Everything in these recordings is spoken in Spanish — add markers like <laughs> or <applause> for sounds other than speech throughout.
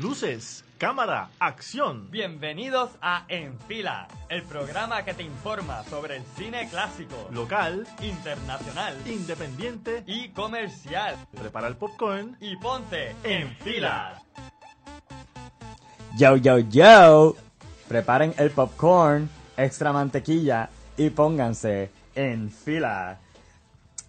Luces, cámara, acción. Bienvenidos a En Fila, el programa que te informa sobre el cine clásico, Local, internacional independiente y comercial. Prepara el popcorn. Y ponte en fila. Yo, yo, yo. Preparen el popcorn, extra mantequilla y pónganse en fila.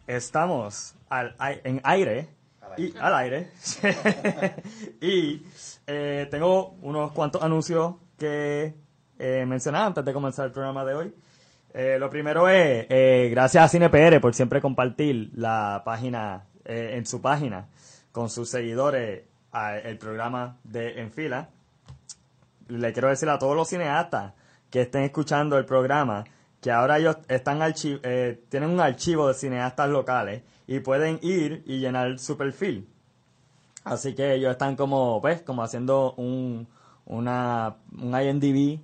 Estamos al, en aire y al aire. <laughs> y eh, tengo unos cuantos anuncios que eh, mencionar antes de comenzar el programa de hoy. Eh, lo primero es, eh, gracias a CinePR por siempre compartir la página, en su página, con sus seguidores, a- el programa de En Fila. Le quiero decir a todos los cineastas que estén escuchando el programa que ahora ellos están eh, tienen un archivo de cineastas locales y pueden ir y llenar su perfil. Así que ellos están como, pues, como haciendo un, una, un IMDb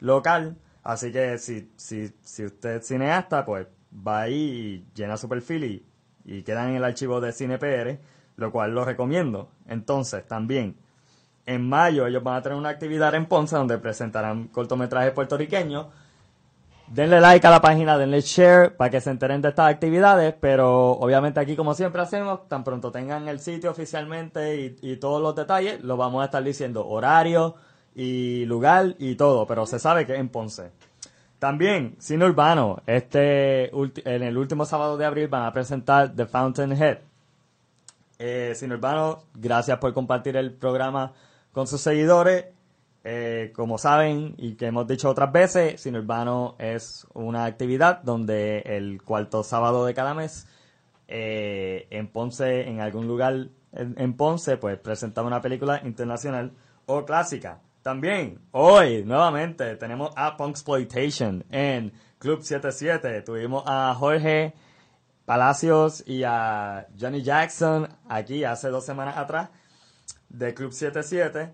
local. Así que si, si, si usted es cineasta, pues va ahí y llena su perfil y, y queda en el archivo de CinePR, lo cual lo recomiendo. Entonces, también, en mayo ellos van a tener una actividad en Ponce donde presentarán cortometrajes puertorriqueños. Denle like a la página, denle share para que se enteren de estas actividades, pero obviamente aquí como siempre hacemos, tan pronto tengan el sitio oficialmente y, todos los detalles, lo vamos a estar diciendo horario y lugar y todo, pero se sabe que es en Ponce. También, Cine Urbano, este en el último sábado de abril van a presentar The Fountainhead. Eh, Cine Urbano, gracias por compartir el programa con sus seguidores. Eh, como saben y que hemos dicho otras veces, Cine Urbano es una actividad donde el cuarto sábado de cada mes eh, en Ponce, en algún lugar en, en Ponce, pues presentamos una película internacional o clásica. También, hoy, nuevamente, tenemos a Punksploitation en Club 77. Tuvimos a Jorge Palacios y a Johnny Jackson aquí hace dos semanas atrás de Club 77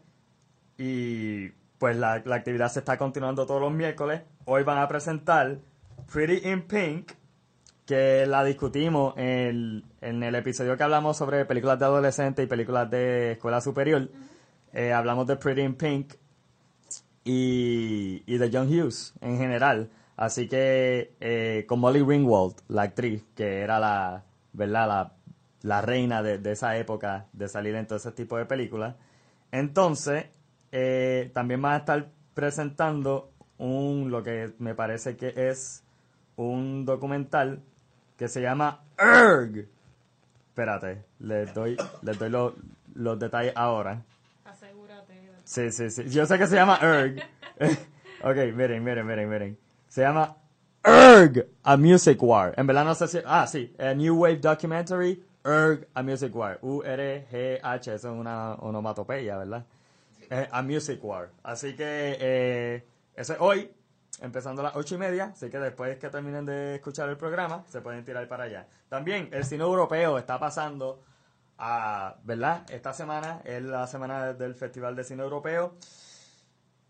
y pues la, la actividad se está continuando todos los miércoles. Hoy van a presentar Pretty in Pink, que la discutimos en el, en el episodio que hablamos sobre películas de adolescentes y películas de escuela superior. Eh, hablamos de Pretty in Pink y, y de John Hughes en general. Así que eh, con Molly Ringwald, la actriz, que era la, ¿verdad? la, la reina de, de esa época de salir en todo ese tipo de películas. Entonces, eh, también van a estar presentando un, lo que me parece que es un documental que se llama ERG. Espérate, les doy, les doy lo- los detalles ahora. Asegúrate. Sí, sí, sí. Yo sé que se llama ERG. <laughs> ok, miren, miren, miren, miren. Se llama ERG, A Music War. En verdad no sé si... Ah, sí. A New Wave Documentary, ERG, A Music War. U-R-G-H. Eso es una onomatopeya, ¿verdad? Eh, a Music War. Así que eh, eso es hoy, empezando a las ocho y media. Así que después que terminen de escuchar el programa, se pueden tirar para allá. También el cine europeo está pasando a, ¿verdad? Esta semana es la semana del Festival de Cine Europeo.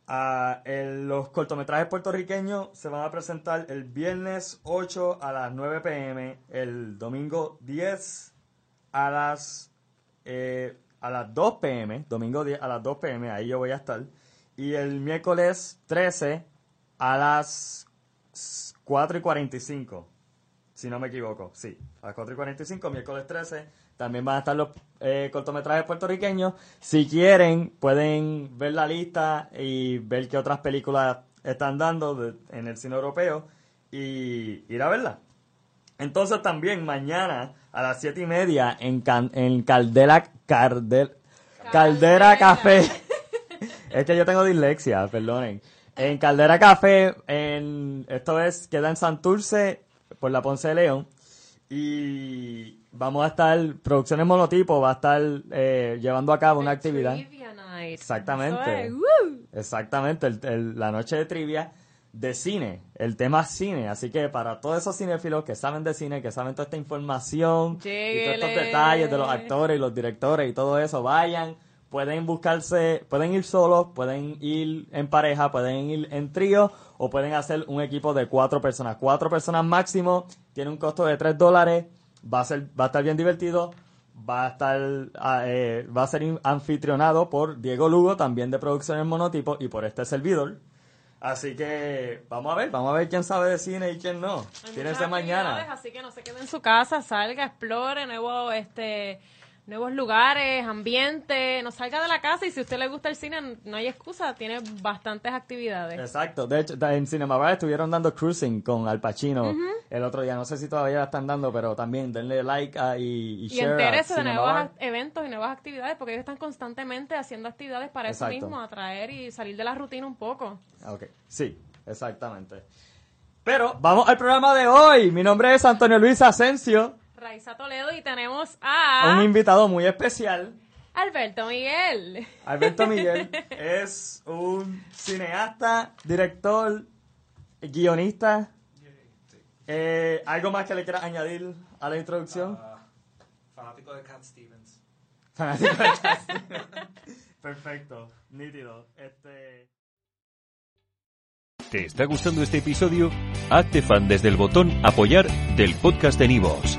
Los cortometrajes puertorriqueños se van a presentar el viernes 8 a las 9 pm, el domingo 10 a las eh, a las 2 pm, domingo 10 a las 2 pm, ahí yo voy a estar. Y el miércoles 13 a las 4 y 45, si no me equivoco, sí, a las 4 y 45, miércoles 13, también van a estar los eh, cortometrajes puertorriqueños. Si quieren, pueden ver la lista y ver qué otras películas están dando de- en el cine europeo y ir a verla. Entonces también mañana a las siete y media en, Can- en Caldera, Cardel- Caldera Café. <laughs> es que yo tengo dislexia, perdonen. En Caldera Café, en, esto es, queda en Santurce, por la Ponce de León. Y vamos a estar, Producciones Monotipo va a estar eh, llevando a cabo una actividad. Night. Exactamente. Exactamente, el- el- la noche de trivia de cine, el tema cine. Así que para todos esos cinéfilos que saben de cine, que saben toda esta información y todos estos detalles de los actores y los directores y todo eso, vayan. Pueden buscarse, pueden ir solos, pueden ir en pareja, pueden ir en trío o pueden hacer un equipo de cuatro personas. Cuatro personas máximo, tiene un costo de tres dólares, va a ser, va a estar bien divertido, va a estar, ah, eh, va a ser anfitrionado por Diego Lugo, también de Producciones Monotipo, y por este servidor. Así que vamos a ver, vamos a ver quién sabe de cine y quién no. Muchas mañana. Así que no se quede en su casa, salga, explore nuevos, este, nuevos lugares, ambiente, no salga de la casa y si a usted le gusta el cine, no hay excusa, tiene bastantes actividades. Exacto, de hecho en Cinema Bar estuvieron dando cruising con Al Pacino el otro día, no sé si todavía la están dando, pero también denle like a- y, y Y share entérese de nuevos eventos y nuevas actividades, porque ellos están constantemente haciendo actividades para Exacto. eso mismo, atraer y salir de la rutina un poco. Ok, sí, exactamente. Pero vamos al programa de hoy. Mi nombre es Antonio Luis Asensio, Raiza Toledo y tenemos a un invitado muy especial. Alberto Miguel. Alberto <laughs> Miguel es un cineasta, director, guionista. Eh, ¿Algo más que le quieras añadir a la introducción? Fanático de Cat Stevens. Fanático de Casting. <laughs> Perfecto, nítido. Este... ¿Te está gustando este episodio? Hazte fan desde el botón Apoyar del podcast de Nivos.